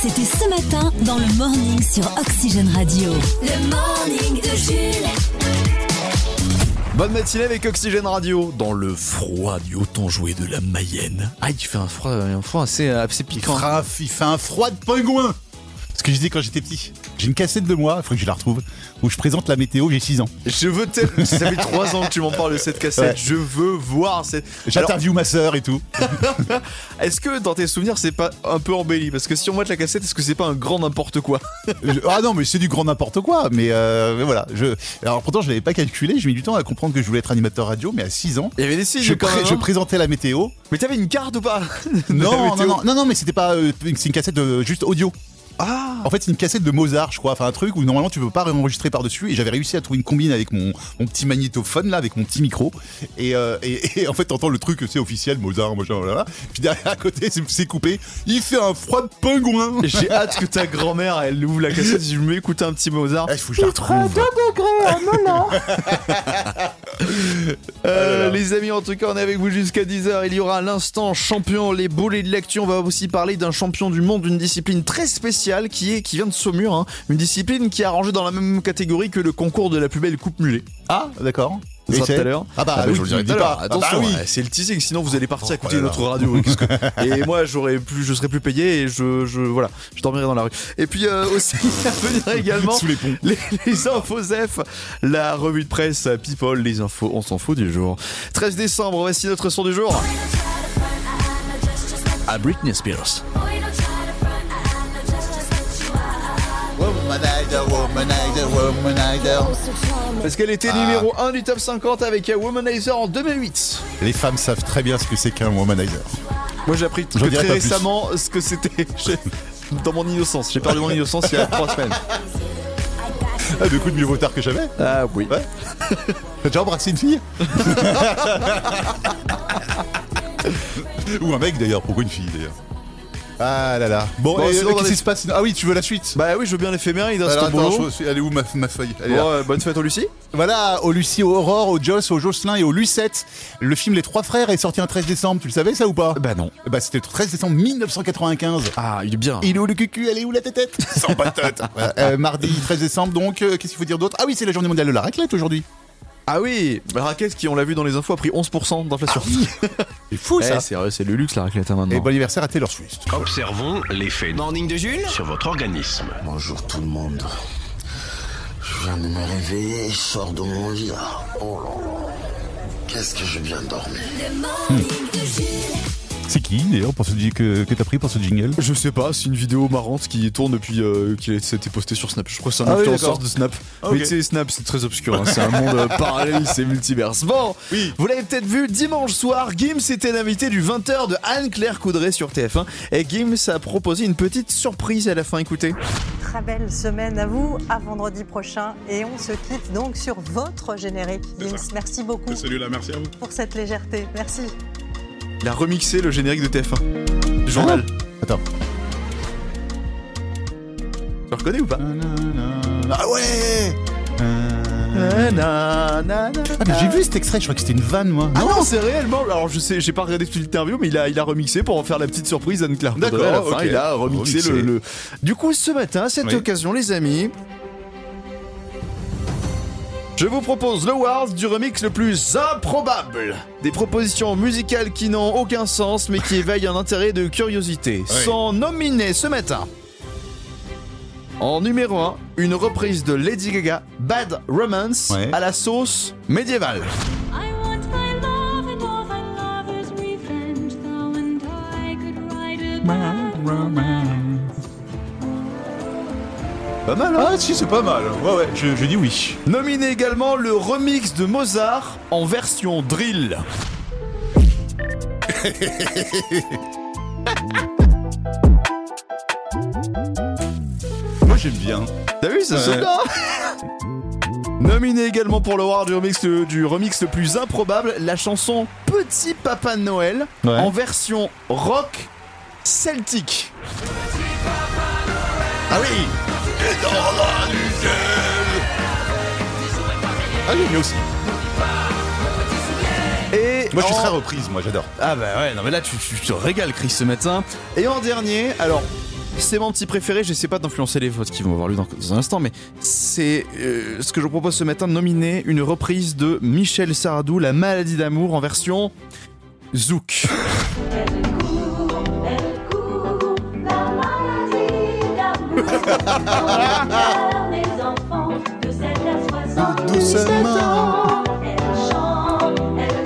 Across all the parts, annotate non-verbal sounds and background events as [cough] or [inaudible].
C'était ce matin dans le morning sur Oxygène Radio. Le morning de Jules. Bonne matinée avec Oxygène Radio dans le froid du haut joué de la Mayenne. Ah, il fait un froid, un froid assez, assez piquant. Raph, il fait un froid de pingouin. Ce que je disais quand j'étais petit. J'ai une cassette de moi, il faut que je la retrouve, où je présente la météo, j'ai 6 ans. Je veux tellement. [laughs] Ça fait 3 ans que tu m'en parles de cette cassette. Ouais. Je veux voir cette. J'interview ma sœur et tout. [laughs] Est-ce que dans tes souvenirs, c'est pas un peu embelli? Parce que si on voit la cassette, est-ce que c'est pas un grand n'importe quoi? Je- [laughs] ah non, mais c'est du grand n'importe quoi. Mais, euh, mais voilà. Je... Alors pourtant, je l'avais pas calculé. J'ai mis du temps à comprendre que je voulais être animateur radio, mais à 6 ans. Il y avait des signes Je, pré- je hein présentais la météo. Mais t'avais une carte ou pas? De Non, non, non, non, non, mais c'était pas. euh, c'est une cassette de, juste audio. Ah En fait, c'est une cassette de Mozart, je crois. Enfin, un truc où normalement tu peux pas enregistrer par-dessus. Et j'avais réussi à trouver une combine avec mon, mon petit magnétophone, là, avec mon petit micro. Et, euh, et, et en fait, t'entends le truc, c'est officiel, Mozart, machin, voilà. Puis derrière, à côté, c'est- coupé. Il fait un froid de pingouin. J'ai hâte que ta grand-mère, elle ouvre la cassette et je me mets écouter un petit Mozart. Ah, il faut que je la retrouve. [laughs] Euh, les amis, en tout cas, on est avec vous jusqu'à 10h. Il y aura l'instant champion, les boulets de l'actu. On va aussi parler d'un champion du monde d'une discipline très spéciale qui est qui vient de Saumur. hein. Une discipline qui est rangée dans la même catégorie que le concours de la plus belle coupe mulet. Ah, d'accord. Sera tout à l'heure. Ah bah, Ah bah, oui, je vous le dirai tout à. Attention, Ah bah oui. c'est le teasing, sinon vous allez partir Oh écouter notre radio. [laughs] Et moi, j'aurais plus, je serais plus payé et je, je, voilà, je dormirai dans la rue. Et puis euh, aussi [laughs] à venir [laughs] également Sous les ponts. les, les infos F, la revue de presse People, les infos, on s'en fout du jour. 13 décembre, voici notre son du jour. À Britney Spears. Womanizer, womanizer, womanizer. Parce qu'elle était numéro 1 du top 50 avec Womanizer en 2008. Les femmes savent très bien ce que c'est qu'un womanizer. Moi j'ai appris que très plus. récemment ce que c'était. [laughs] Dans mon innocence, j'ai perdu mon innocence il y a 3 semaines. Ah, de coup de mieux vaut tard que jamais. Ah oui. Ouais. T'as déjà embrassé une fille [laughs] Ou un mec d'ailleurs, pourquoi une fille d'ailleurs Ah là là. Bon, Bon, et, sinon, euh, qu'est-ce qui se passe Ah oui, tu veux la suite? Bah oui, je veux bien l'éphéméride, hein, Alors, c'est ton attends, boulot. je- Elle est où ma, ma feuille? Elle est là. Bon, euh, bonne fête au Lucie. Voilà, au Lucie, au Aurore, au Joss, au Jocelyn et au Lucette. Le film Les Trois Frères est sorti un 13 décembre, tu le savais ça ou pas? Bah non. Bah c'était le 13 décembre 1995. Ah, il est bien. Il est où le cucu? Elle est où la tête [laughs] Sans patate. Euh, mardi 13 décembre, donc euh, qu'est-ce qu'il faut dire d'autre? Ah oui, c'est la journée mondiale de la raclette aujourd'hui. Ah oui, bah, raquette qui, on l'a vu dans les infos, a pris 11% d'inflation. [laughs] C'est fou Eh, ça. c'est vrai, c'est le luxe la raclette hein, maintenant. Et bon anniversaire à Taylor Swift. Observons l'effet Morning de Jules sur votre organisme. Bonjour tout le monde. Je viens de me réveiller, je sors de mon lit là. Oh là là. Qu'est-ce que je viens de dormir? Le morning de Jules. C'est qui d'ailleurs pour ce que, que t'as pris pour ce jingle Je sais pas, c'est une vidéo marrante qui tourne depuis euh, qui a été postée sur Snap. Je crois que c'est un Ah oui, de Snap. Ah, Mais ok. tu sais, Snap, c'est très obscur. hein. C'est un monde euh, [laughs] parallèle, c'est multiverse. Bon, Oui. vous l'avez peut-être vu, dimanche soir, Gims était l'invité du 20h de Anne-Claire Coudray sur TF1. Et Gims a proposé une petite surprise à la fin. Écoutez. Très belle semaine à vous, à vendredi prochain. Et on se quitte donc sur votre générique. Gims, merci beaucoup Salut là, merci à vous. pour cette légèreté. Merci. Il a remixé le générique de TF1. Du journal. Attends. Tu le reconnais ou pas Ah ouais. Ah mais j'ai vu cet extrait, je crois que c'était une vanne moi. Ah non, c'est réellement. Alors je sais, j'ai pas regardé toute l'interview, mais il a, il a remixé pour en faire la petite surprise. D'accord, à la fin, ok. Il a remixé, Remixé. Le, le- Du coup, ce matin, à cette Oui. occasion, les amis. Je vous propose le Wars du remix le plus improbable. Des propositions musicales qui n'ont aucun sens mais qui éveillent un intérêt de curiosité. Sont nominées ce matin. En numéro 1, une reprise de Lady Gaga, Bad Romance, Ouais. à la sauce médiévale. I want Pas mal, hein Ah si c'est pas mal. Ouais ouais, je, je dis oui. Nominé également le remix de Mozart en version drill. Moi j'aime bien. T'as vu, ça Ouais. sonne bien Nominé également pour le War du remix, le, du remix le plus improbable, la chanson Petit Papa Noël Ouais. en version rock celtique. Ah oui Et dans la nuit Ah oui, mais aussi. Et Moi je suis en- très reprise, moi j'adore. Ah bah ouais, non mais là tu, tu te régales Chris ce matin. Et en dernier, alors C'est mon petit préféré, j'essaie pas d'influencer les votes qui vont avoir lieu dans, dans un instant, mais c'est euh, ce que je vous propose ce matin de nominer une reprise de Michel Sardou, La maladie d'amour en version Zouk.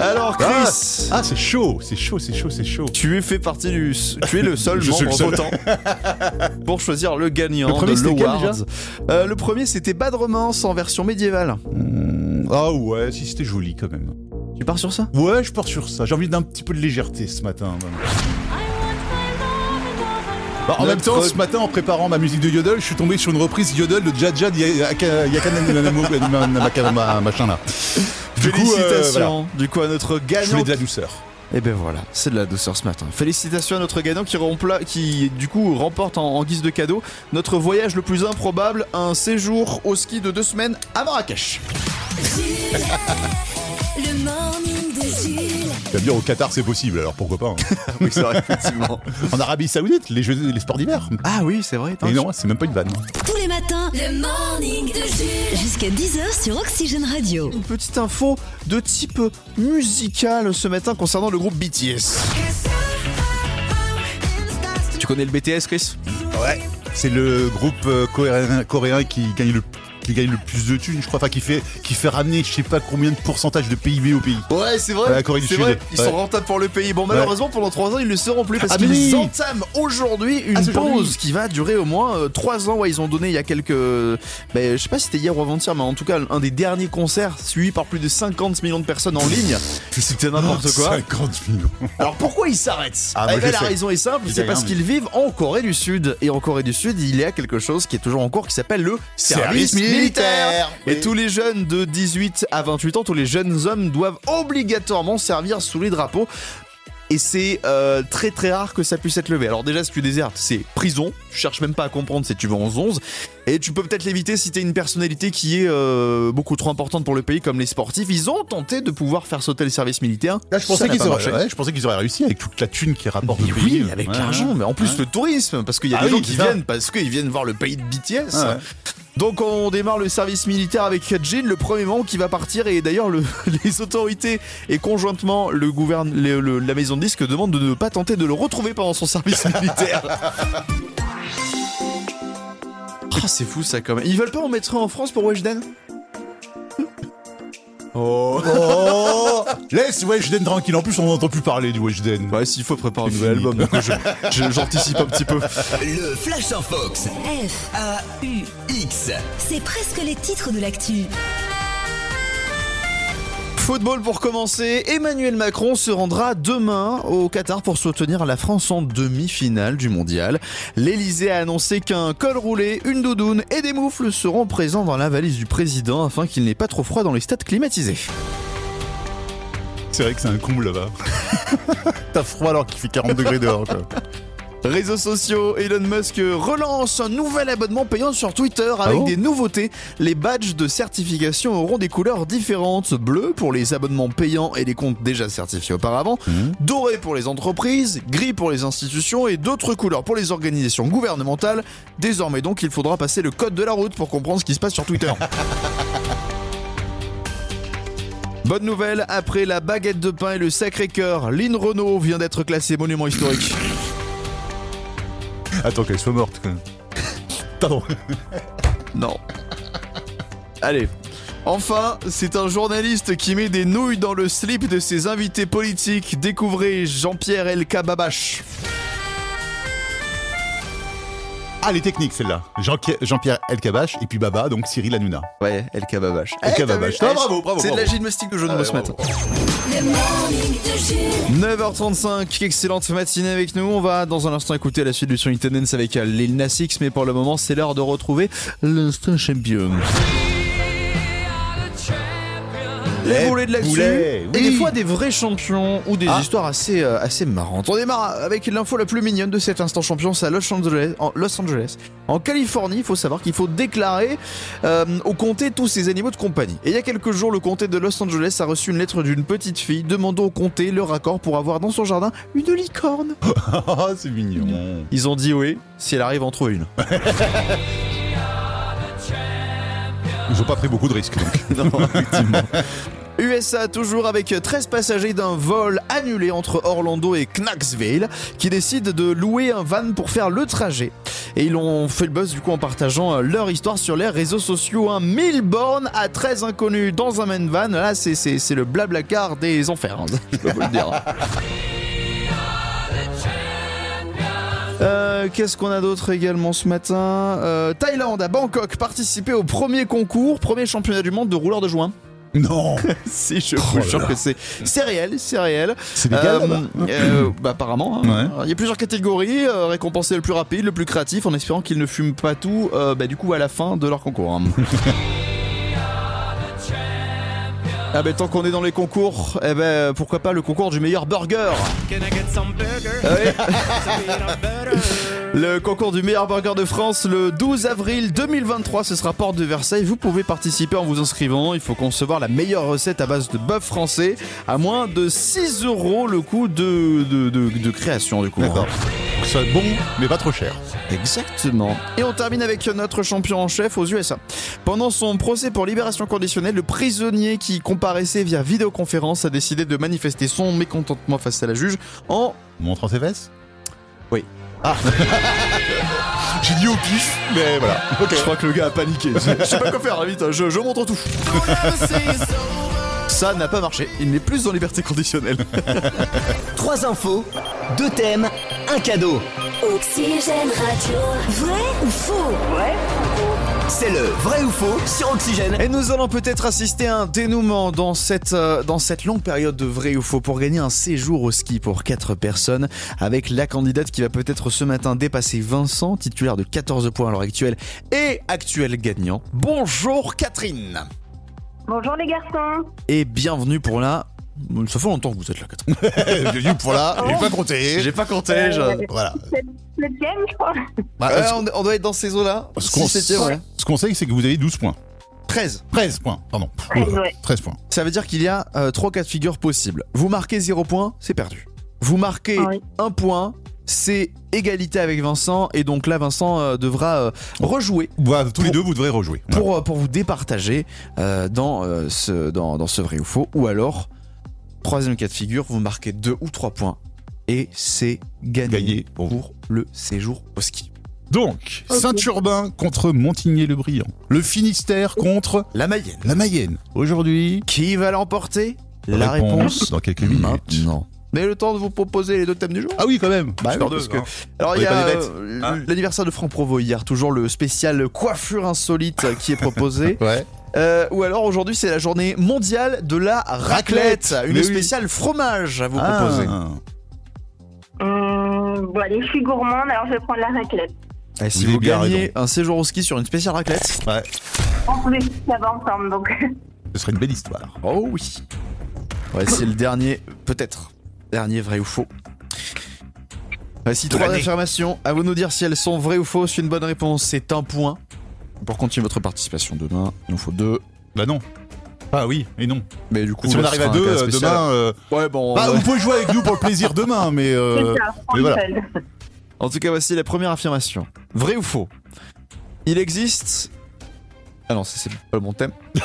Alors Chris, Ah, c'est chaud, c'est chaud, c'est chaud, c'est chaud. tu es fait partie du, tu es le seul Je suis membre le seul. votant pour choisir le gagnant Le premier, de c'était l'Awards. Euh, le premier c'était Bad Romance en version médiévale. Hmm, Ah ouais, si c'était joli quand même. Tu pars sur ça? Ouais, je pars sur ça. J'ai envie d'un petit peu de légèreté ce matin. Bah, en Notre- même temps, ce matin, en préparant ma musique de Yodel, je suis tombé sur une reprise Yodel de Jadja Yakana machin là. Du coup, euh, Félicitations du coup à notre Je gagnant. voulais de la douceur. Et ben voilà, c'est de la douceur ce matin. Félicitations à notre gagnant qui, rempla- qui du coup remporte en, en guise de cadeau notre voyage le plus improbable, un séjour au ski de deux semaines à Marrakech. Le morning de Jules. Tu vas me dire, au Qatar, c'est possible, alors pourquoi pas hein. [laughs] Oui, c'est vrai, effectivement. En Arabie Saoudite, les, jeux, les sports d'hiver. Ah oui, c'est vrai. Mais non, c'est même pas une vanne. Tous les matins, le morning de Jules. Jusqu'à 10h sur Oxygène Radio. Une petite info de type musical ce matin concernant le groupe BTS. Tu connais le BTS, Chris? Ouais. C'est le groupe euh, coréen, coréen qui gagne le qui gagne le plus de thunes, je crois, enfin qui fait qui fait ramener je sais pas combien de pourcentage de PIB au pays. Ouais, c'est vrai. La Corée du Sud. vrai. Ils Ouais. sont rentables pour le pays. Bon, malheureusement, pendant 3 ans, ils ne le seront plus parce Ah, qu'ils oui. entament aujourd'hui une Ah, pause qui va durer au moins 3 ans. Ouais, ils ont donné il y a quelques. Ben, je sais pas si c'était hier ou avant-hier, mais en tout cas, un des derniers concerts suivi par plus de 50 millions de personnes en ligne. [laughs] C'était n'importe quoi. 50 millions. [laughs] Alors pourquoi ils s'arrêtent? Ah, Eh ben, La sais. raison est simple, c'est parce qu'ils vivent en Corée du Sud. Et en Corée du Sud, il y a quelque chose qui est toujours en cours qui s'appelle le service, militaire. Et Oui. tous les jeunes de 18 à 28 ans, tous les jeunes hommes doivent obligatoirement servir sous les drapeaux. Et c'est euh, très très rare que ça puisse être levé. Alors déjà, si tu désertes, c'est prison. Tu cherches même pas à comprendre si tu vas en 11. Et tu peux peut-être l'éviter si t'es une personnalité qui est euh, beaucoup trop importante pour le pays, comme les sportifs. Ils ont tenté de pouvoir faire sauter le service militaire. Là, je pensais qu'ils auraient, ouais, je pensais qu'ils auraient réussi avec toute la thune qui rapporte Mais pays. oui, avec Ouais, l'argent, ouais. mais en plus le tourisme, parce qu'il y a Ah des oui, gens qui viennent parce qu'ils viennent voir le pays de BTS. Donc on démarre le service militaire avec Jin, le premier membre qui va partir et d'ailleurs le- [laughs] les autorités et conjointement le gouverne, le- le- la maison de disques demandent de ne pas tenter de le retrouver pendant son service [laughs] militaire. Ah c'est fou ça quand même. Ils veulent pas en mettre un en France pour Weshden? Oh Oh Laisse Weshden tranquille. En plus, on n'entend plus parler du Weshden. Ouais s'il faut préparer un nouvel album, donc je- je- j'anticipe un petit peu. Le Flash en Fox. F, A-U-X. c'est presque les titres de l'actu. Football pour commencer, Emmanuel Macron se rendra demain au Qatar pour soutenir la France en demi-finale du mondial. L'Elysée a annoncé qu'un col roulé, une doudoune et des moufles seront présents dans la valise du président afin qu'il n'ait pas trop froid dans les stades climatisés. C'est vrai que c'est un comble là-bas. [laughs] T'as froid alors qu'il fait 40 degrés dehors. Quoi. [laughs] Réseaux sociaux, Elon Musk relance un nouvel abonnement payant sur Twitter avec bon des nouveautés. Les badges de certification auront des couleurs différentes. Bleu pour les abonnements payants et les comptes déjà certifiés auparavant. Doré pour les entreprises, gris pour les institutions et d'autres couleurs pour les organisations gouvernementales. Désormais donc, il faudra passer le code de la route pour comprendre ce qui se passe sur Twitter. [laughs] Bonne nouvelle, après la baguette de pain et le Sacré-Cœur, Lynn Renault vient d'être classée monument historique. [laughs] Attends qu'elle soit morte. [laughs] Pardon. Non. Allez. Enfin, c'est un journaliste qui met des nouilles dans le slip de ses invités politiques. Découvrez Jean-Pierre Babache. Ah, les techniques, celle-là. Jean- Jean-Pierre Elkabach et puis Baba, donc Cyril Hanouna. Ouais, Elka Babache. Elka Eh, Ah, Eh, bravo, bravo, C'est de la gymnastique de jeu de mots ce matin. Le morning de Jules. 9h35, excellente matinée avec nous. On va dans un instant écouter la suite du son Intendance avec euh, Lil Nas X, mais pour le moment, c'est l'heure de retrouver l'instant champion. Les boulets de l'actu et oui. des fois des vrais champions ou des Ah. histoires assez, euh, assez marrantes. On démarre avec l'info la plus mignonne de cet instant champion, c'est à Los Angeles. En, Los Angeles. en Californie, il faut savoir qu'il faut déclarer euh, au comté tous ces animaux de compagnie. Et il y a quelques jours, le comté de Los Angeles a reçu une lettre d'une petite fille demandant au comté leur accord pour avoir dans son jardin une licorne. Ah, [laughs] c'est mignon. Ils ont dit oui, si elle arrive en trouver une. [laughs] Ils ont pas pris beaucoup de risques. [laughs] Non, effectivement. USA toujours avec 13 passagers d'un vol annulé entre Orlando et Knoxville qui décident de louer un van pour faire le trajet. Et ils ont fait le buzz du coup en partageant euh, leur histoire sur les réseaux sociaux. Un 1000 bornes à 13 inconnus dans un main van. Là, c'est, le blablacar des enfers. hein. [laughs] Je peux vous le dire. Euh, Qu'est-ce qu'on a d'autre également ce matin Euh, Thaïlande, à Bangkok, participer au premier concours, premier championnat du monde de rouleurs de joint. Non, [laughs] Si, je Oh vous jure que c'est c'est réel, c'est réel. c'est légal Euh, euh, bah, apparemment. hein. Ouais. Il y a plusieurs catégories. euh, récompenser le plus rapide, le plus créatif, en espérant qu'ils ne fument pas tout. bah, du coup, à la fin de leur concours. hein. [laughs] Ah ben tant qu'on est dans les concours, eh ben pourquoi pas le concours du meilleur burger Ah oui. [laughs] Le concours du meilleur burger de France le 12 avril 2023, ce sera porte de Versailles. Vous pouvez participer en vous inscrivant. Il faut concevoir la meilleure recette à base de bœuf français à moins de 6 euros le coût de, de, de- de création du coup. D'accord. Que ce soit bon, mais pas trop cher. Exactement. Et on termine avec notre champion en chef aux USA. Pendant son procès pour libération conditionnelle, le prisonnier qui comparaissait via vidéoconférence a décidé de manifester son mécontentement face à la juge en Montrant ses fesses? Oui. Ah [laughs] J'ai dit au pif, mais voilà. Ok. Je crois que le gars a paniqué. Je sais pas quoi faire, vite, je, je montre tout. [laughs] Ça n'a pas marché. Il n'est plus en liberté conditionnelle. [laughs] Trois infos, deux thèmes, un cadeau. Oxygène Radio. Vrai ou faux? C'est le vrai ou faux sur Oxygène. Et nous allons peut-être assister à un dénouement dans cette, euh, dans cette longue période de vrai ou faux pour gagner un séjour au ski pour 4 personnes avec la candidate qui va peut-être ce matin dépasser Vincent, titulaire de 14 points à l'heure actuelle et actuel gagnant. Bonjour Catherine Bonjour les garçons. et bienvenue pour la... Ça fait longtemps que vous êtes là Catherine. [laughs] Dit pour là, j'ai pas compté. J'ai pas compté, je... Voilà. Septième, je crois. Bah, on, on doit être dans ces eaux-là. ce qu'on 17e, ouais. ce qu'on sait, c'est que vous avez 12 points. 13. 13 points, pardon. 13, ouais. 13 points. Ça veut dire qu'il y a euh, trois cas de figure possibles. Vous marquez 0 points, c'est perdu. Vous marquez Oui. 1 point, c'est égalité avec Vincent. Et donc là, Vincent euh, devra euh, rejouer Voilà, tous les deux, vous devrez rejouer. Pour, euh, pour vous départager euh, dans, euh, ce, dans, dans ce vrai ou faux. Ou alors, troisième cas de figure, vous marquez 2 ou 3 points. Et c'est gagné, Gagné pour le séjour au ski. Donc. Saint-Urbain contre Montigny-le-Brillant. Le Finistère contre La Mayenne. la Mayenne. Aujourd'hui, Qui va l'emporter? La réponse dans quelques minutes. Mais le temps de vous proposer les deux thèmes du jour Ah oui, quand même. Bah Histoire oui, de- parce que- hein. Alors On il y a euh, Ah. l'anniversaire de Franck Provo hier, toujours le spécial coiffure insolite qui est proposé. [laughs] Ouais. Euh, ou alors aujourd'hui c'est la journée mondiale de la raclette, Raclette. une oui. spéciale fromage à vous Ah. proposer. Hum, bon, allez, je suis gourmande, alors je vais prendre la raclette. Et si Vous gagnez raison. un séjour au ski sur une spéciale raclette, Ouais. En plus, ça va ensemble, donc. Ce serait une belle histoire. oh oui. Ouais, c'est le dernier, peut-être, dernier vrai ou faux. Voici trois affirmations. À vous de nous dire si elles sont vraies ou fausses. Une bonne réponse, c'est un point. Pour continuer votre participation demain, il nous faut deux. Bah non. Ah oui, et non. Mais du coup, si on arrive à deux, euh, demain. euh, Ouais, bon. Bah, ouais. vous pouvez jouer avec nous pour le plaisir [laughs] demain, mais. euh, c'est ça, mais voilà. En tout cas, voici la première affirmation. Vrai ou faux? Il existe. Ah non, ça, c'est pas le bon thème. [laughs]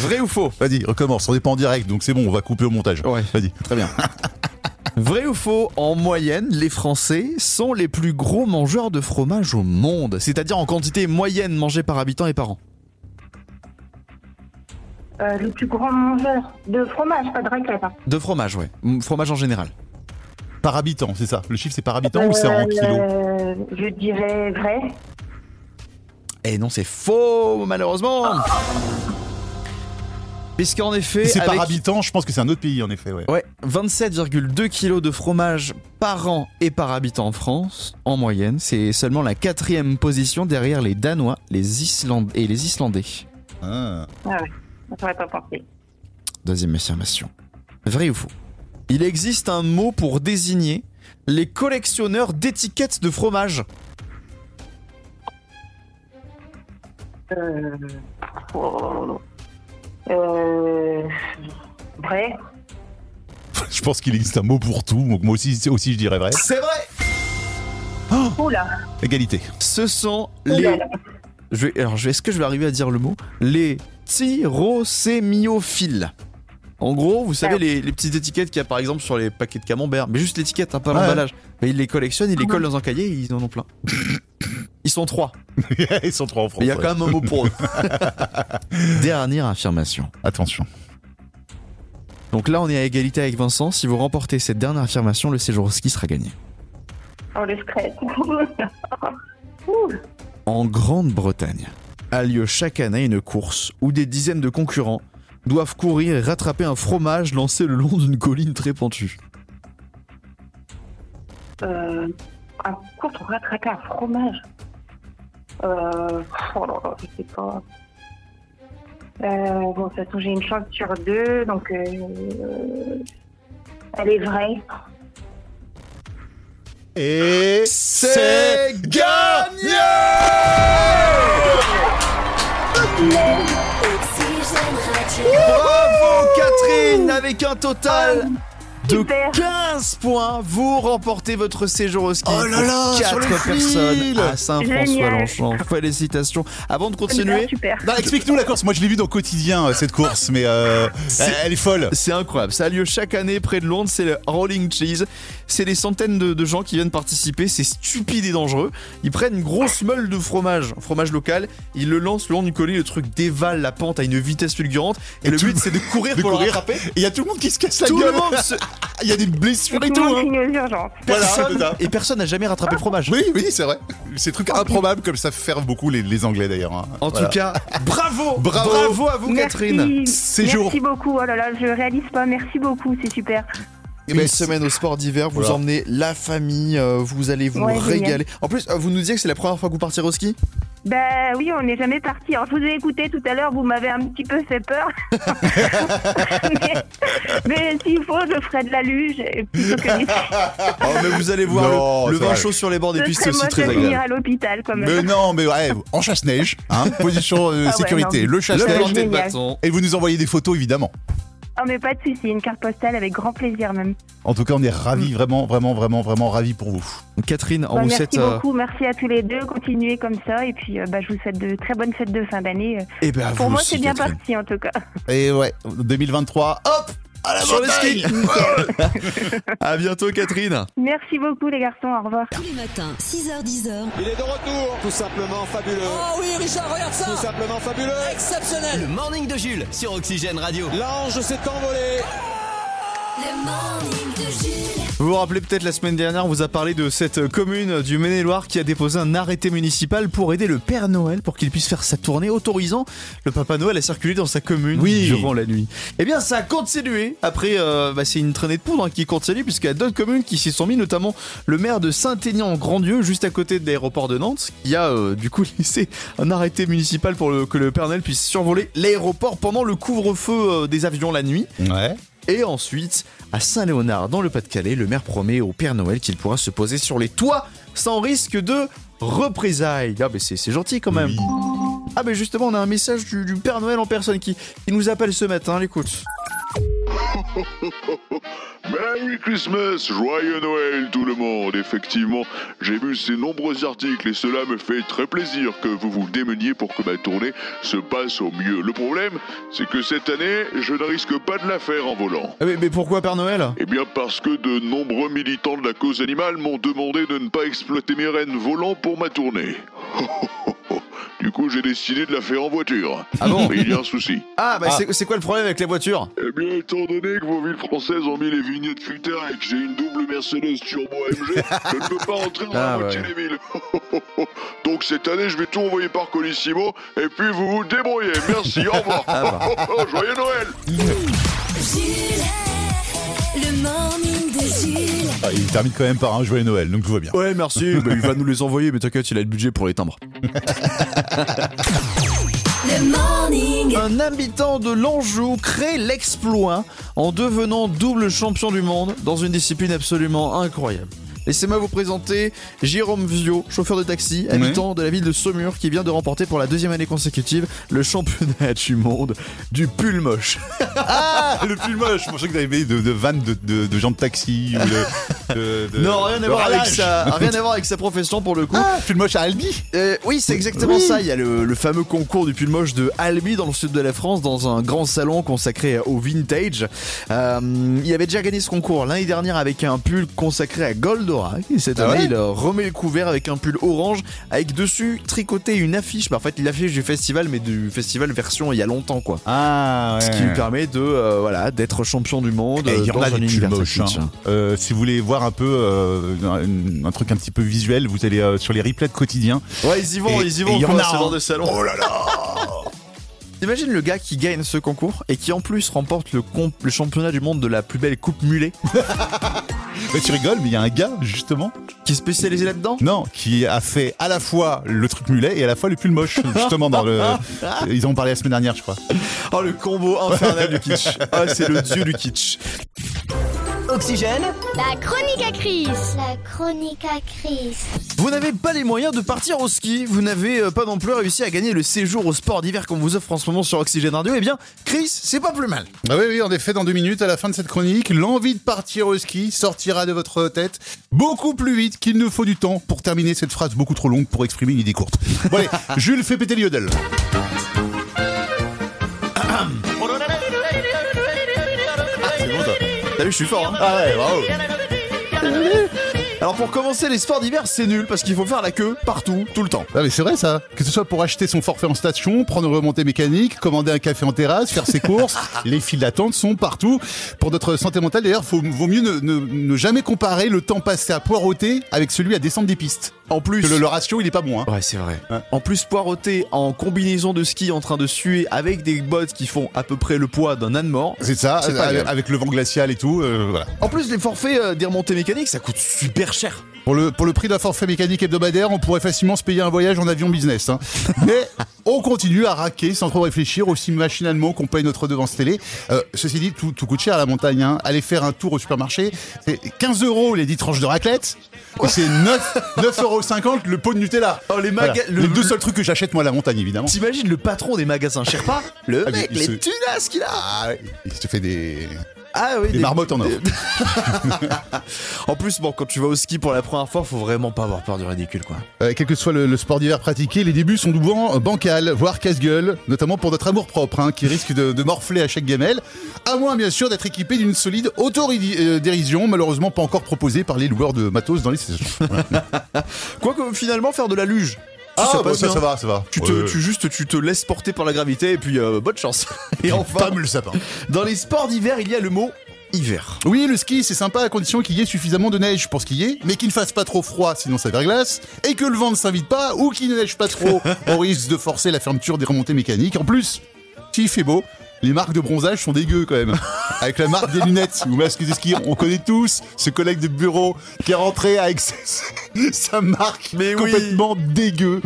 Vrai ou faux Vas-y, recommence. On n'est pas en direct, donc c'est bon, on va couper au montage. Ouais, Vas-y. très bien. [laughs] Vrai ou faux En moyenne, les Français sont les plus gros mangeurs de fromage au monde, c'est-à-dire en quantité moyenne mangée par habitant et par an. Euh, le plus grand mangeur de fromage, pas de raclette. Hein. De fromage, ouais. Fromage en général. Par habitant, c'est ça Le chiffre, c'est par habitant ou c'est en kilos Euh, Je dirais vrai. Et non, c'est faux, malheureusement Puisqu'en effet. Si c'est par habitant, je pense que c'est un autre pays, en effet. Ouais. Ouais, 27,2 kilos de fromage par an et par habitant en France, en moyenne. C'est seulement la quatrième position derrière les Danois, les et les Islandais. Ah. Ah ouais, ça pourrait pas penser. Deuxième affirmation. Vrai ou faux? Il existe un mot pour désigner les collectionneurs d'étiquettes de fromage. Euh... oh, euh... Vrai [laughs] Je pense qu'il existe un mot pour tout, donc moi aussi, aussi je dirais vrai. C'est vrai Oula Égalité. Ce sont les... là. Je vais, alors, est-ce que je vais arriver à dire le mot? Les tyrosémiophiles. En gros, vous savez, Ah. les, les petites étiquettes qu'il y a par exemple sur les paquets de camembert, mais juste l'étiquette, hein, pas Ouais. l'emballage. Mais ils les collectionnent, ils les Mhm. collent dans un cahier et ils en ont plein. [laughs] Ils sont trois, [laughs] Ils sont trois en France. il y a ouais. quand même un mot pour eux. [laughs] Dernière affirmation. Attention. Donc là, on est à égalité avec Vincent. Si vous remportez cette dernière affirmation, le séjour au ski sera gagné. Oh, le stress. [laughs] Ouh. En Grande-Bretagne, a lieu chaque année une course où des dizaines de concurrents doivent courir et rattraper un fromage lancé le long d'une colline très pentue. Euh, un cours pour rattraper un fromage. Euh, oh là là, je sais pas. Euh, bon, de toute façon, j'ai une chance sur deux, donc euh, elle est vraie. Et C'est gagné Bravo Catherine Avec un total de Super. 15 points, vous remportez votre séjour au ski. Oh là là, pour sur le 4 fil. personnes à Saint-François-Longchamp. Félicitations. Avant de continuer, Super, super. Non, explique-nous la course. Moi, je l'ai vu dans Quotidien, euh, cette course, mais euh, elle, elle est folle. C'est incroyable. Ça a lieu chaque année près de Londres. C'est le Rolling Cheese. C'est des centaines de, de gens qui viennent participer. C'est stupide et dangereux. Ils prennent une grosse meule de fromage, fromage local. Ils le lancent le long du collier. Le truc dévale la pente à une vitesse fulgurante. Et, Et le but, c'est de courir de pour courir. le rattraper. Et il y a tout le monde qui se casse la Tout le gueule. monde se- [laughs] Il y a des blessures et Tout hein. Voilà, Personne- c'est ça. et personne n'a jamais rattrapé le fromage. Oui, oui, c'est vrai. Ces trucs improbables comme ça fervent beaucoup les, les Anglais d'ailleurs. hein. En Voilà. tout cas, [laughs] bravo, Bravo. bravo à vous, Merci. Catherine. Séjour. Merci beaucoup. Oh là là, je réalise pas. Merci beaucoup, c'est super. Eh Une ben, semaine au sport d'hiver, vous Voilà. emmenez la famille, euh, vous allez vous Ouais, génial. régaler. En plus, euh, vous nous disiez que c'est la première fois que vous partirez au ski? Bah oui, on n'est jamais parti. Alors je vous ai écouté tout à l'heure, vous m'avez un petit peu fait peur. [laughs] mais mais s'il faut, je ferai de la luge et plutôt que [laughs] Oh, mais vous allez voir Non, le, vin vrai. chaud sur les bords des Ce pistes, aussi très finir agréable. à l'hôpital quand même. Mais non, mais ouais, en chasse-neige, hein, position euh, Ah ouais, sécurité, non. le chasse-neige. Et vous nous envoyez des photos évidemment. Oh mais pas de souci, une carte postale avec grand plaisir même. En tout cas, on est ravis, vraiment, vraiment, vraiment, vraiment ravis pour vous. Catherine, on Bah, vous merci souhaite. euh, beaucoup, merci à tous les deux, continuez comme ça et puis euh, bah, je vous souhaite de très bonnes fêtes de fin d'année. eh ben, à Pour vous moi c'est bien parti en tout cas. Et ouais, 2023, hop, à la Sur les [laughs] montagne. À bientôt, Catherine. Merci beaucoup les garçons, au revoir. Tous les matins, 6h10h, Il est de retour, tout simplement fabuleux. Oh oui, Richard, regarde ça Tout simplement fabuleux. Exceptionnel Le Morning de Jules sur Oxygène Radio. L'ange s'est envolé. Vous vous rappelez peut-être la semaine dernière, on vous a parlé de cette commune du Maine-et-Loire qui a déposé un arrêté municipal pour aider le Père Noël pour qu'il puisse faire sa tournée, autorisant le Papa Noël à circuler dans sa commune Oui. durant la nuit. Eh bien, ça a continué. Après, euh, bah, c'est une traînée de poudre hein, qui continue puisqu'il y a d'autres communes qui s'y sont mis, notamment le maire de Saint-Aignan-en-Grandieu, juste à côté de l'aéroport de Nantes, qui a euh, du coup [laughs] laissé un arrêté municipal pour le- que le Père Noël puisse survoler l'aéroport pendant le couvre-feu euh, des avions la nuit. Ouais. Et ensuite, à Saint-Léonard, dans le Pas-de-Calais, le maire promet au Père Noël qu'il pourra se poser sur les toits sans risque de représailles. Ah, mais c'est gentil quand même. Oui. Ah, mais justement, on a un message du, du Père Noël en personne qui, qui nous appelle ce matin. L'écoute. [laughs] Merry Christmas, joyeux Noël tout le monde. Effectivement, j'ai vu ces nombreux articles et cela me fait très plaisir que vous vous démeniez pour que ma tournée se passe au mieux. Le problème, c'est que cette année, je ne risque pas de la faire en volant. Ah, mais, mais pourquoi Père Noël? Eh bien parce que de nombreux militants de la cause animale m'ont demandé de ne pas exploiter mes rennes volant pour ma tournée. [laughs] Du coup, j'ai décidé de la faire en voiture. Ah bon Mais il y a un souci. Ah, bah Ah. c'est- quoi le problème avec les voitures? Eh bien, étant donné que vos villes françaises ont mis les vignettes critères et que j'ai une double Mercedes Turbo AMG, [laughs] je ne peux pas entrer dans Ah, la moitié ouais. des villes. [laughs] Donc cette année, je vais tout envoyer par Colissimo et puis vous vous débrouillez. Merci, au revoir. Ah, [laughs] Joyeux Noël il termine quand même par un joyeux Noël, donc tout va bien. Ouais, merci. [laughs] Bah, il va nous les envoyer, mais t'inquiète, il a le budget pour les timbres. Le morning. Un habitant de l'Anjou crée l'exploit en devenant double champion du monde dans une discipline absolument incroyable. Laissez-moi vous présenter Jérôme Vio, chauffeur de taxi, habitant de la ville de Saumur, qui vient de remporter pour la deuxième année consécutive le championnat du monde du pull moche. Ah, le pull moche Je pensais que vous avez de, de vannes de, de, de gens de taxi ou de, [laughs] de- de- non, rien à voir avec sa, rien à voir avec sa profession pour le coup. Ah, pull moche à Albi Euh, oui, c'est exactement Oui. ça. Il y a le, le fameux concours du pull moche de Albi dans le sud de la France, dans un grand salon consacré au vintage. Euh, il avait déjà gagné ce concours l'année dernière avec un pull consacré à Goldorak. Et cette Ah année, ouais il remet le couvert avec un pull orange, avec dessus tricoté une affiche. Bah, en fait, l'affiche du festival, mais du festival version il y a longtemps, quoi. Ah, ouais. Ce qui lui permet de euh, voilà d'être champion du monde. Et il y en a des pulls moches. hein. Euh, si vous voulez voir un peu euh, un, un truc un petit peu visuel, vous allez euh, sur les replays de quotidien. Ouais, ils y vont, Et- ils y vont, il y en a, hein. de salon. Oh là là [laughs] T'imagines le gars qui gagne ce concours et qui en plus remporte le, le championnat du monde de la plus belle coupe mulet, [laughs] Mais tu rigoles, mais il y a un gars justement, qui est spécialisé là-dedans? Non, qui a fait à la fois le truc mulet et à la fois le pull moche. Justement dans le, [laughs] ils en ont parlé la semaine dernière, je crois. Oh le combo infernal du kitsch. Ah c'est le dieu du kitsch. Oxygène, La chronique à Chris. La chronique à Chris. Vous n'avez pas les moyens de partir au ski, vous n'avez euh, pas non plus réussi à gagner le séjour au sport d'hiver qu'on vous offre en ce moment sur Oxygène Radio, eh bien Chris, c'est pas plus mal. Ah oui, oui, en effet, dans deux minutes, à la fin de cette chronique, l'envie de partir au ski sortira de votre tête beaucoup plus vite qu'il ne faut du temps pour terminer cette phrase beaucoup trop longue pour exprimer une idée courte. Bon allez, [laughs] Jules fait péter le yodel. T'as vu, je suis fort. Hein Ah ouais, bravo. Alors pour commencer, les sports d'hiver c'est nul parce qu'il faut faire la queue partout, tout le temps. Ah mais c'est vrai ça. Que ce soit pour acheter son forfait en station, prendre une remontée mécanique, commander un café en terrasse, faire ses courses, [laughs] les files d'attente sont partout. Pour notre santé mentale d'ailleurs, vaut mieux ne, ne- ne jamais comparer le temps passé à poireauter avec celui à descendre des pistes. En plus, le, le ratio il est pas bon. Hein. Ouais, c'est vrai. En plus, poireauter en combinaison de ski en train de suer avec des bottes qui font à peu près le poids d'un âne mort. C'est ça, avec, le vent glacial et tout. euh, voilà. En plus, les forfaits euh, des remontées mécaniques, ça coûte super cher. Pour le, pour le prix d'un forfait mécanique hebdomadaire, on pourrait facilement se payer un voyage en avion business. hein. [laughs] Mais on continue à raquer sans trop réfléchir, aussi machinalement qu'on paye notre devance télé. Euh, ceci dit, tout, tout coûte cher à la montagne. Hein. Aller faire un tour au supermarché, c'est 15 euros les 10 tranches de raclette. Et c'est 9, 9,50 euros le pot de Nutella. Oh, les le- les deux le- seuls trucs que j'achète moi à la montagne, évidemment. T'imagines le patron des magasins Sherpa Le Ah, mais mec, il les se- tunasses qu'il a Ah ouais, il se fait des, Ah oui, des marmottes en or. [laughs] En plus, bon, quand tu vas au ski pour la première fois, faut vraiment pas avoir peur du ridicule, quoi. Euh, quel que soit le, le sport d'hiver pratiqué, les débuts sont souvent bancals, voire casse-gueule, notamment pour notre amour propre, hein, qui risque de, de morfler à chaque gamelle, à moins bien sûr d'être équipé d'une solide auto-dérision, malheureusement pas encore proposée par les loueurs de matos dans les saisons. [laughs] Voilà. Quoique finalement, faire de la luge. Ah, ça bah, ça, bien. ça va, ça va. Tu, te, Ouais. tu juste tu te laisses porter par la gravité et puis euh, bonne chance. [laughs] Et enfin, Pam le sapin. dans les sports d'hiver, il y a le mot hiver. Oui, le ski, c'est sympa à condition qu'il y ait suffisamment de neige pour skier, mais qu'il ne fasse pas trop froid, sinon ça verglace, et que le vent ne s'invite pas, ou qu'il ne neige pas trop, [laughs] on risque de forcer la fermeture des remontées mécaniques. En plus, s'il fait beau, les marques de bronzage sont dégueu quand même. [laughs] Avec la marque des lunettes ou masque de ski, on connaît tous ce collègue de bureau qui est rentré avec sa, [laughs] sa marque Mais oui. complètement dégueu.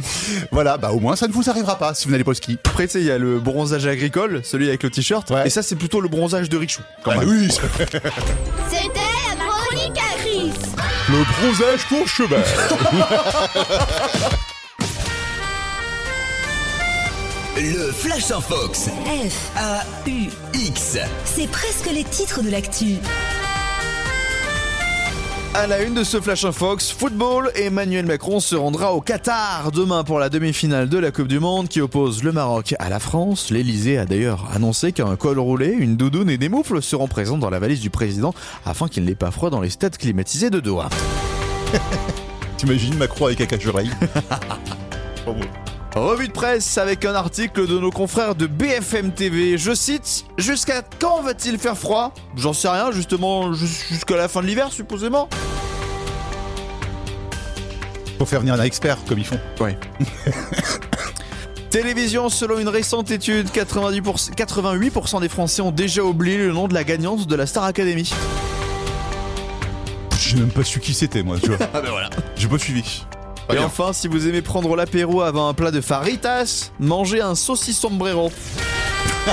Voilà, bah au moins ça ne vous arrivera pas si vous n'allez pas au ski. Après, tu sais, il y a le bronzage agricole, celui avec le t-shirt. Ouais. Et ça, c'est plutôt le bronzage de Richou. quand Ah même. oui, [laughs] C'était la chronique à Chris. le bronzage pour cheval. Le Flash en Fox. F, A-U-X. c'est presque les titres de l'actu. À la une de ce Flash Fox, football, Emmanuel Macron se rendra au Qatar demain pour la demi-finale de la Coupe du Monde qui oppose le Maroc à la France. L'Elysée a d'ailleurs annoncé qu'un col roulé, une doudoune et des moufles seront présents dans la valise du président afin qu'il n'ait pas froid dans les stades climatisés de Doha. [laughs] T'imagines Macron avec un cache-oreille? [laughs] Revue de presse avec un article de nos confrères de BFM TV. Je cite Jusqu'à quand va-t-il faire froid? J'en sais rien, justement jus- jusqu'à la fin de l'hiver, supposément. Faut faire venir un expert comme ils font. Ouais. Télévision, selon une récente étude, 90%, 88% des Français ont déjà oublié le nom de la gagnante de la Star Academy. j'ai même pas su qui c'était, moi, tu vois. [laughs] Ah ben voilà. J'ai pas suivi. Pas Et bien. enfin, si vous aimez prendre l'apéro avant un plat de faritas, mangez un saucisson sombrero. [laughs]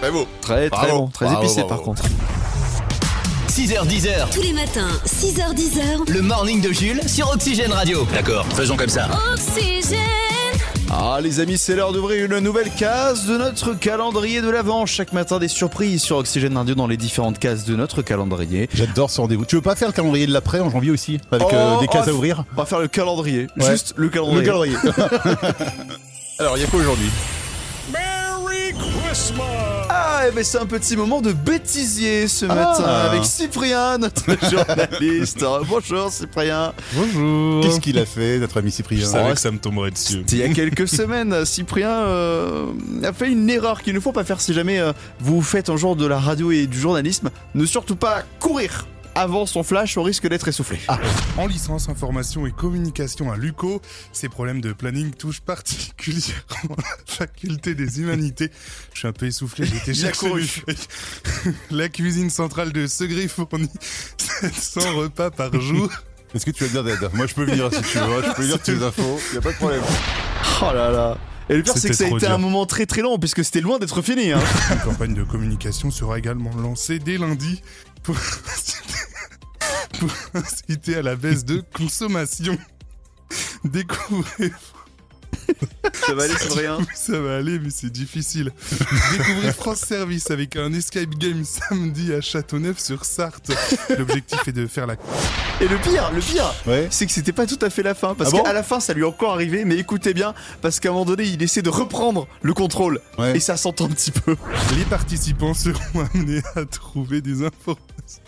Très beau. Très très Bravo. bon, très Bravo, épicé bravo. par contre. 6h10h, Tous les matins, 6h10h, le morning de Jules sur Oxygène Radio. D'accord, faisons comme ça. Oxygène. Ah les amis, c'est l'heure d'ouvrir une nouvelle case de notre calendrier de l'Avent. Chaque matin des surprises sur Oxygène Radio dans les différentes cases de notre calendrier. J'adore ce rendez-vous. Tu veux pas faire le calendrier de l'après en janvier aussi Avec euh, Oh, des cases oh, à ouvrir? On va faire le calendrier, Ouais. juste le calendrier. Le calendrier. [laughs] [laughs] Alors, il y a quoi aujourd'hui? Ah, et ben c'est un petit moment de bêtisier ce Ah. matin avec Cyprien, notre [laughs] journaliste. Bonjour Cyprien. Bonjour. Qu'est-ce qu'il a fait, notre ami Cyprien Je savais que ça me tomberait dessus. Il y a quelques [laughs] semaines, Cyprien euh, a fait une erreur qu'il ne faut pas faire si jamais euh, vous faites un jour de la radio et du journalisme. Ne surtout pas courir avant son flash au risque d'être essoufflé. En licence information et communication à l'UCO, ces problèmes de planning touchent particulièrement [laughs] la faculté des humanités. Je suis un peu essoufflé, a [laughs] chercher couru. La cuisine centrale de Segré fournit 700 repas par jour. Est-ce que tu as besoin d'aide? Moi, je peux venir si tu veux. Je peux lire tes infos. Y a pas de problème. Oh là là. Et le pire c'est que ça a été un moment très très long puisque c'était loin d'être fini. Hein. Une campagne de communication sera également lancée dès lundi pour pour [laughs] inciter à la baisse de consommation. [laughs] Découvrez Ça va aller Cyprien [laughs] Ça va aller, mais c'est difficile. Découvrez France Service avec un escape game samedi à Châteauneuf-sur-Sarthe. L'objectif est de faire la. Et le pire, le pire, Ouais. c'est que c'était pas tout à fait la fin. Parce Ah bon qu'à la fin, ça lui est encore arrivé, mais écoutez bien, parce qu'à un moment donné, il essaie de reprendre le contrôle. Ouais. Et ça s'entend un petit peu. Les participants seront amenés à trouver des informations.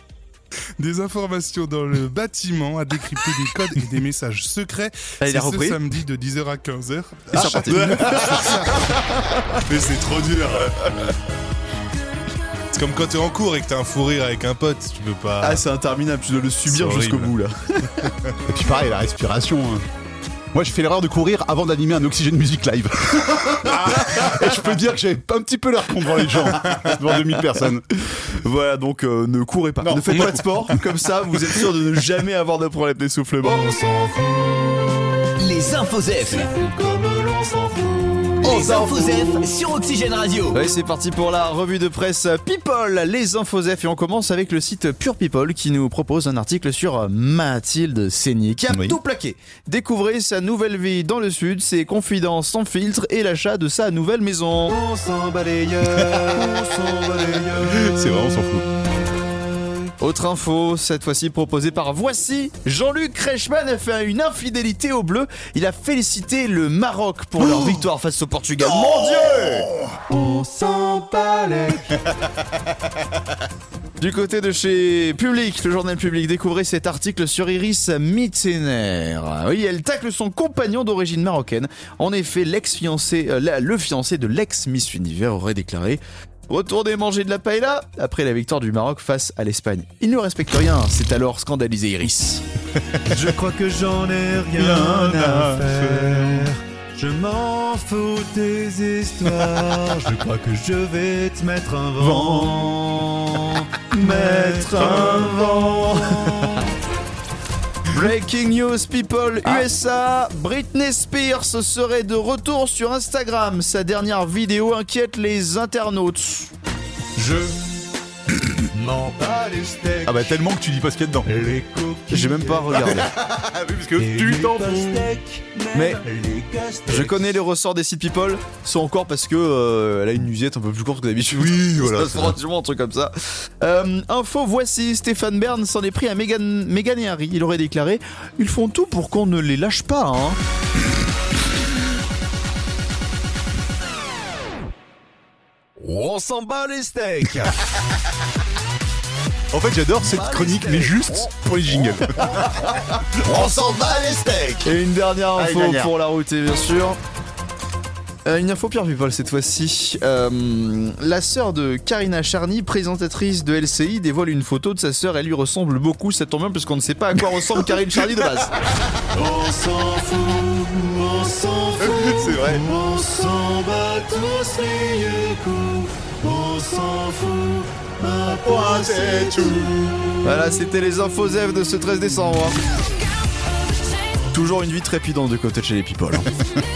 Des informations dans le bâtiment, à décrypter des codes et des messages secrets. Ah, il C'est a ce repris samedi de 10h à 15h. Et c'est reparti. [laughs] Mais c'est trop dur. C'est comme quand t'es en cours et que t'as un fou rire avec un pote, tu peux pas. Ah, c'est interminable, tu dois le subir jusqu'au bout là. [laughs] Et puis pareil, la respiration. hein. Moi, j'ai fait l'erreur de courir avant d'animer un Oxygène Music Live. [laughs] Et je peux dire que j'avais un petit peu l'air con devant les gens, devant 2000 personnes. Voilà, donc euh, ne courez pas. Non. Ne faites pas de sport, comme ça vous êtes sûr de ne jamais avoir de problème d'essoufflement. Les infosef. Les infosef sur Oxygène Radio. Ouais, c'est parti pour la revue de presse People, les infosef et on commence avec le site Pure People qui nous propose un article sur Mathilde Seigné qui a Oui. tout plaqué. Découvrez sa nouvelle vie dans le sud, ses confidences sans filtre et l'achat de sa nouvelle maison. On s'en balayeur, on s'en balayeur. [laughs] C'est vrai, on s'en fout. Autre info, cette fois-ci proposée par Voici, Jean-Luc Kreischmann a fait une infidélité au bleu. Il a félicité le Maroc pour leur victoire face au Portugal. Mon Dieu On s'en [laughs] Du côté de chez Public, le journal Public, découvrez cet article sur Iris Mittener. Oui, elle tacle son compagnon d'origine marocaine. En effet, l'ex-fiancé, euh, le fiancé de l'ex-Miss Univers aurait déclaré Retournez manger de la paella après la victoire du Maroc face à l'Espagne. Il ne respecte rien, c'est alors scandalisé Iris. [laughs] Je crois que j'en ai rien à faire. Je m'en fous des histoires. Je crois que je vais te mettre un vent. Mettre un vent. Breaking news people USA, Britney Spears serait de retour sur Instagram. Sa dernière vidéo inquiète les internautes. Je m'en bats les steaks. Ah bah tellement que tu dis pas ce qu'il y a dedans. J'ai même pas regardé. [laughs] oui, parce que tu t'en fous. Mais je connais les ressorts des sites people, sont encore parce que euh, elle a une musette un peu plus courte que d'habitude. Oui, [laughs] voilà, c'est sûrement un truc comme ça. Euh, info, voici Stéphane Bern s'en est pris à Meghan, Meghan et Harry. Il aurait déclaré Ils font tout pour qu'on ne les lâche pas, hein. On s'en bat les steaks En fait, j'adore cette chronique, mais juste pour les jingles. On s'en bat les steaks Et une dernière Allez, info dernière. pour la route, bien sûr. Euh, une info Pierre People cette fois-ci. Euh, la sœur de Karina Charny, présentatrice de LCI, dévoile une photo de sa sœur. Elle lui ressemble beaucoup. Ça tombe bien parce qu'on ne sait pas à quoi ressemble Karine Charny de base. On s'en fout, on s'en fout [laughs] C'est vrai. On s'en bat tous les coups On s'en fout, Un point, c'est tout. Voilà, c'était les infos F de ce 13 décembre. Toujours une vie trépidante du côté de chez les people. hein. [laughs]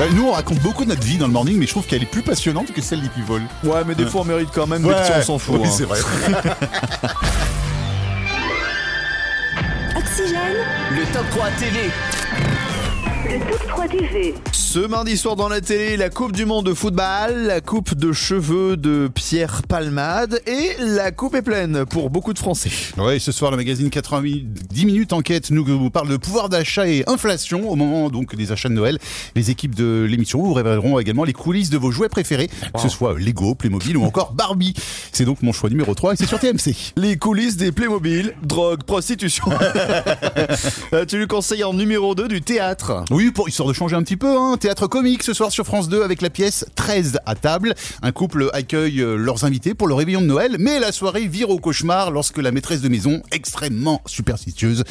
Euh, Nous, on raconte beaucoup de notre vie dans le morning, mais je trouve qu'elle est plus passionnante que celle des people. Ouais, mais des fois on mérite quand même Ouais, des petits on s'en fout. oui, hein. c'est vrai. [laughs] Oxygène, Le top 3 TV. Le top 3 TV. Ce mardi soir dans la télé, la Coupe du Monde de football, la coupe de cheveux de Pierre Palmade et la coupe est pleine pour beaucoup de Français. Ouais, ce soir, le magazine 90 minutes enquête nous, nous parle de pouvoir d'achat et inflation au moment donc des achats de Noël. Les équipes de l'émission vous révéleront également les coulisses de vos jouets préférés, que ce soit Lego, Playmobil ou encore Barbie. C'est donc mon choix numéro 3 et c'est sur TMC. Les coulisses des Playmobil, drogue, prostitution. [laughs] Euh, tu lui conseilles en numéro 2 du théâtre. Oui, pour histoire de changer un petit peu, hein. Théâtre comique ce soir sur France 2 avec la pièce 13 à table. Un couple accueille euh, leurs invités pour le réveillon de Noël, mais la soirée vire au cauchemar lorsque la maîtresse de maison, extrêmement superstitieuse,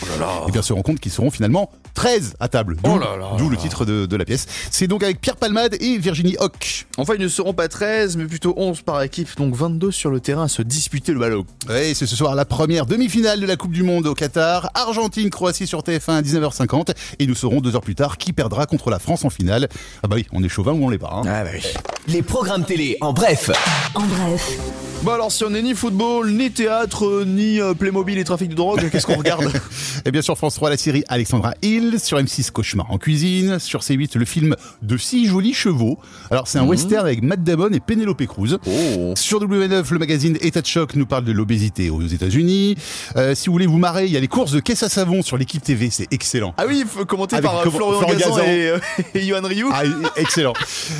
eh bien se rend compte qu'ils seront finalement 13 à table. D'où Oh là là d'où le titre de, de la pièce. C'est donc avec Pierre Palmade et Virginie Hoc. Enfin, ils ne seront pas 13, mais plutôt 11 par équipe, donc 22 sur le terrain à se disputer le ballon. Ouais, c'est ce soir la première demi-finale de la Coupe du Monde au Qatar. Argentine-Croatie sur TF1 à 19h50. Et nous saurons deux heures plus tard qui perdra contre la France en finale. Ah bah oui, on est chauvin ou on l'est pas. hein. Ah bah oui. Les programmes télé en bref. en bref, Bon alors si on n'est ni football, ni théâtre, ni euh, Playmobil et trafic de drogue, qu'est-ce qu'on regarde [laughs] Et bien sur France 3, la série Alexandra Hill, sur M6 Cauchemar en cuisine, sur C8 le film De six jolis chevaux. Alors c'est un western avec Matt Damon et Penelope Cruz. Oh. Sur W9, le magazine État de choc nous parle de l'obésité aux États-Unis. Euh, si vous voulez vous marrer, il y a les courses de caisse à savon sur l'équipe TV, c'est excellent. Ah oui, commenté Avec par euh, Florian, Florian Gazan, Gazan. et, euh, et Yohan Ryu. Ah, excellent.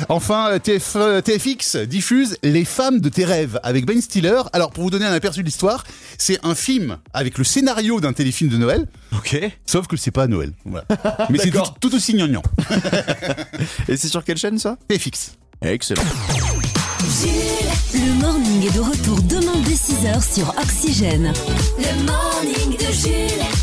Enfin, euh, TF, euh, TFX diffuse Les femmes de tes rêves avec Ben Stiller. Alors, pour vous donner un aperçu de l'histoire, c'est un film avec le scénario d'un téléfilm de Noël, Ok. sauf que c'est pas à Noël. Voilà. [laughs] Mais c'est tout, tout aussi gnangnan. [laughs] Et c'est sur quelle chaîne ça? TFX. Excellent. le morning est de retour demain dès 6h sur Oxygène. Le morning de Jules.